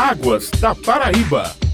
Águas da Paraíba.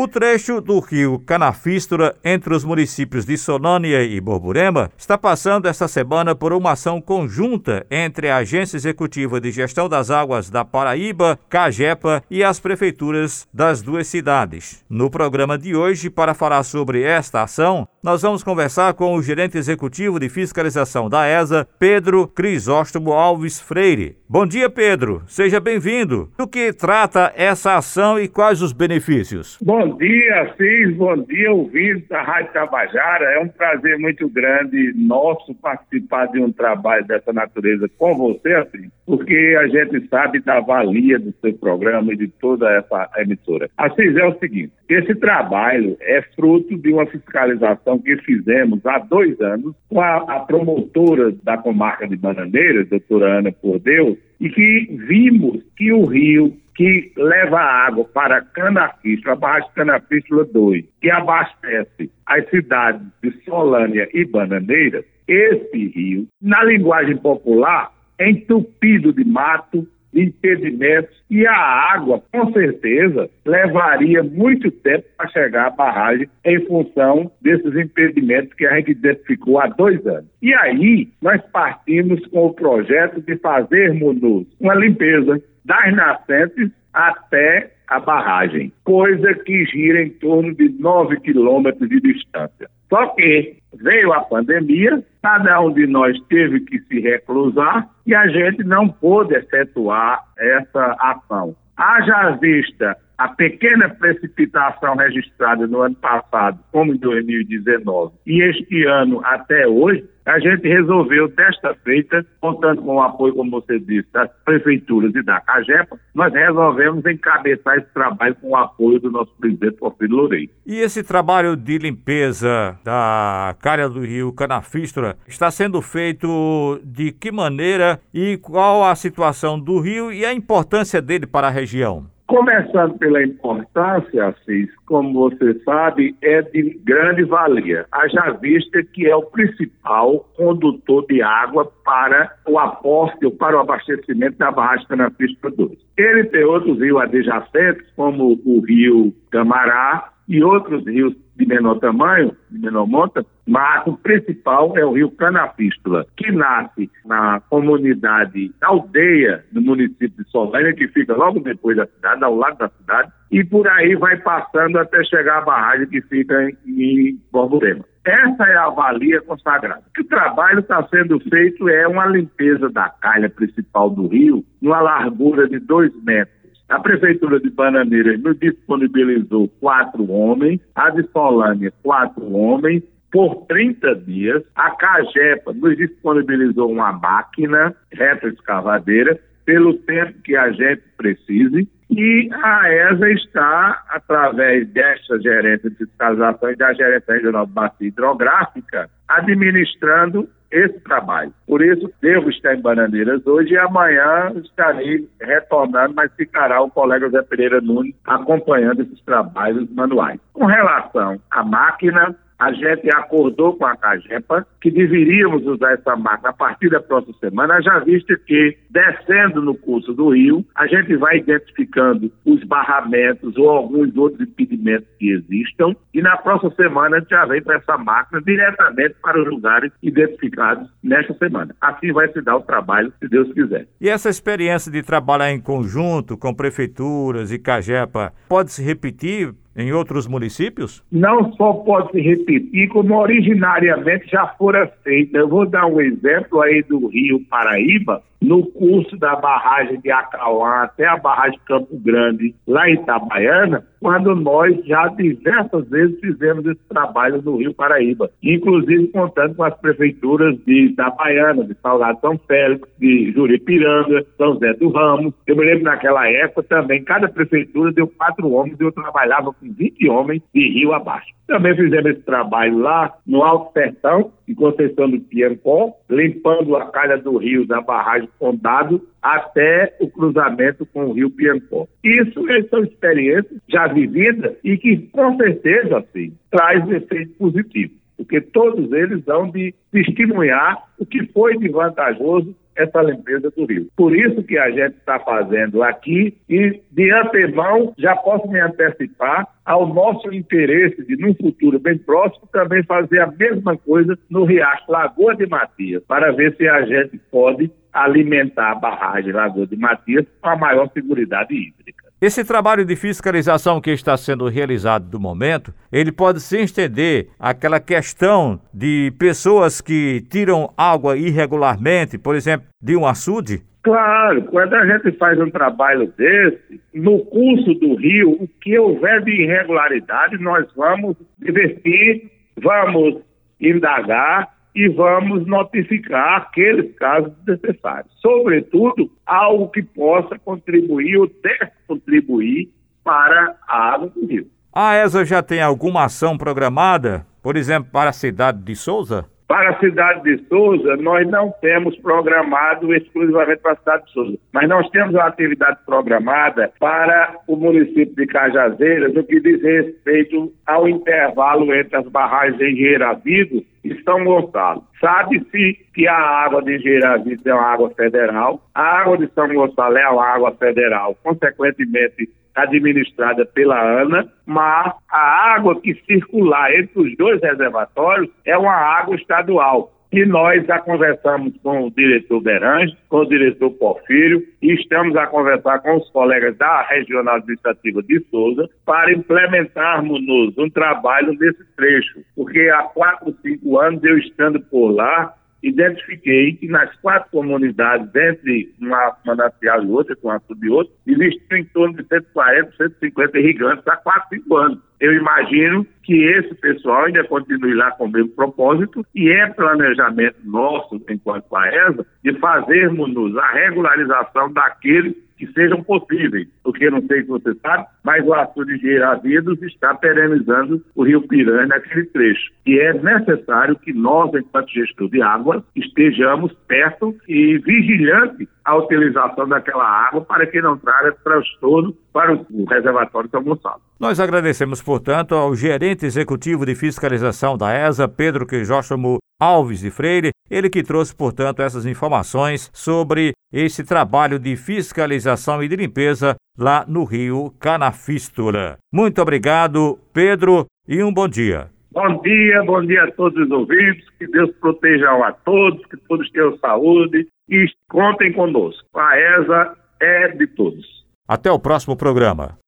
O trecho do rio Canafístura, entre os municípios de Solânia e Borborema, está passando esta semana por uma ação conjunta entre a Agência Executiva de Gestão das Águas da Paraíba, Cagepa e as prefeituras das duas cidades. No programa de hoje, para falar sobre esta ação, nós vamos conversar com o gerente executivo de fiscalização da ESA, Pedro Crisóstomo Alves Freire. Bom dia, Pedro. Seja bem-vindo. Do que trata essa ação e quais os benefícios? Bom Bom dia, Assis. Bom dia, ouvintes da Rádio Tabajara. É um prazer muito grande nosso participar de um trabalho dessa natureza com você, Assis, porque a gente sabe da valia do seu programa e de toda essa emissora. Assis, é o seguinte: esse trabalho é fruto de uma fiscalização que fizemos há dois anos com a, a promotora da comarca de Bananeiras, doutora Ana Por Deus, e que vimos que o rio que leva água para Canafístula, a barragem Canafístula 2, que abastece as cidades de Solânia e Bananeiras, esse rio, na linguagem popular, é entupido de mato, impedimentos, e a água, com certeza, levaria muito tempo para chegar à barragem em função desses impedimentos que a gente identificou há dois anos. E aí, nós partimos com o projeto de fazermos uma limpeza das nascentes até a barragem, coisa que gira em torno de 9 quilômetros de distância. Só que veio a pandemia, cada um de nós teve que se reclusar e a gente não pôde efetuar essa ação. Haja vista a pequena precipitação registrada no ano passado, como em 2019, e este ano até hoje, a gente resolveu, desta feita, contando com o apoio, como você disse, das prefeituras e da CAGEPA, nós resolvemos encabeçar esse trabalho com o apoio do nosso presidente Porfírio Loureiro. E esse trabalho de limpeza da calha do rio Canafístura está sendo feito de que maneira e qual a situação do rio e a importância dele para a região? Começando pela importância, Assis, como você sabe, é de grande valia. Haja vista que é o principal condutor de água para o aporte ou para o abastecimento da barragem Canapista 2. Ele tem outros rios adjacentes, como o rio Camará e outros rios de menor tamanho, de menor monta, mas o principal é o rio Canapístula, que nasce na comunidade aldeia do município de Solânia, que fica logo depois da cidade, ao lado da cidade, e por aí vai passando até chegar à barragem que fica em, em Borborema. Essa é a valia consagrada. O trabalho está sendo feito é uma limpeza da calha principal do rio, numa largura de dois metros a Prefeitura de Bananeiras nos disponibilizou quatro homens, a de Solânia, quatro homens, por 30 dias. A CAGEPA nos disponibilizou uma máquina retroescavadeira pelo tempo que a gente precise. E a ESA está, através desta gerência de fiscalização e da gerência regional de bacia hidrográfica, administrando esse trabalho. Por isso, devo estar em Bananeiras hoje e amanhã estarei retornando, mas ficará o colega Zé Pereira Nunes acompanhando esses trabalhos manuais. Com relação à máquina, a gente acordou com a CAGEPA que deveríamos usar essa máquina a partir da próxima semana, já visto que, descendo no curso do rio, a gente vai identificando os barramentos ou alguns outros impedimentos que existam, e na próxima semana a gente já vem para essa máquina diretamente para os lugares identificados nesta semana. Assim vai se dar o trabalho, se Deus quiser. E essa experiência de trabalhar em conjunto com prefeituras e CAGEPA pode se repetir em outros municípios? Não só pode se repetir, como originariamente já fora feita. Eu vou dar um exemplo aí do Rio Paraíba, no curso da barragem de Acauã até a barragem Campo Grande, lá em Itabaiana, quando nós já diversas vezes fizemos esse trabalho no Rio Paraíba, inclusive contando com as prefeituras de Itabaiana, de Salgado São Félix, de Juripiranga, São Zé do Ramo. Eu me lembro naquela época também, cada prefeitura deu quatro homens e eu trabalhava com 20 homens de rio abaixo. Também fizemos esse trabalho lá no Alto Sertão, em Conceição do Piancó, limpando a calha do rio da barragem Condado até o cruzamento com o rio Piancó. Isso são experiências já vividas e que, com certeza, assim, traz efeito positivo. porque todos eles vão de testemunhar o que foi de vantajoso essa limpeza do rio. Por isso que a gente está fazendo aqui e, de antemão, já posso me antecipar ao nosso interesse de, num futuro bem próximo, também fazer a mesma coisa no Riacho Lagoa de Matias, para ver se a gente pode alimentar a barragem Lagoa de Matias com a maior segurança hídrica. Esse trabalho de fiscalização que está sendo realizado do momento, ele pode se estender àquela questão de pessoas que tiram água irregularmente, por exemplo, de um açude? Claro, quando a gente faz um trabalho desse, no curso do rio, o que houver de irregularidade, nós vamos divertir, vamos indagar e vamos notificar aqueles casos necessários. Sobretudo, algo que possa contribuir ou deve contribuir para a água do rio. A ESA já tem alguma ação programada, por exemplo, para a cidade de Souza? Para a cidade de Souza, nós não temos programado exclusivamente para a cidade de Souza, mas nós temos uma atividade programada para o município de Cajazeiras, no que diz respeito ao intervalo entre as barragens de Engenheiravido e São Gonçalo. Sabe-se que a água de Engenheiravido é uma água federal, a água de São Gonçalo é uma água federal, consequentemente administrada pela ANA, mas a água que circular entre os dois reservatórios é uma água estadual. E nós já conversamos com o diretor Berange, com o diretor Porfírio, e estamos a conversar com os colegas da Regional Administrativa de Souza para implementarmos um trabalho nesse trecho. Porque há quatro, cinco anos eu estando por lá, identifiquei que nas quatro comunidades, entre uma manancial e outra, com uma e outra, existiam em torno de 140, 150 irrigantes há quatro, cinco anos. Eu imagino que esse pessoal ainda continue lá com o mesmo propósito e é planejamento nosso, enquanto Paesa, de fazermos a regularização daqueles que sejam possíveis, porque não sei se você sabe, mas o açude de Geiravidos está perenizando o rio Piranha naquele trecho. E é necessário que nós, enquanto gestor de água, estejamos perto e vigilantes a utilização daquela água para que não traga transtorno para o reservatório São Gonçalo. Nós agradecemos, portanto, ao gerente executivo de fiscalização da ESA, Pedro Crisóstomo Alves de Freire, ele que trouxe, portanto, essas informações sobre esse trabalho de fiscalização e de limpeza lá no Rio Canafístula. Muito obrigado, Pedro, e um bom dia. Bom dia, bom dia a todos os ouvintes, que Deus proteja a todos, que todos tenham saúde e contem conosco. A ESA é de todos. Até o próximo programa.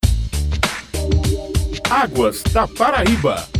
Águas da Paraíba.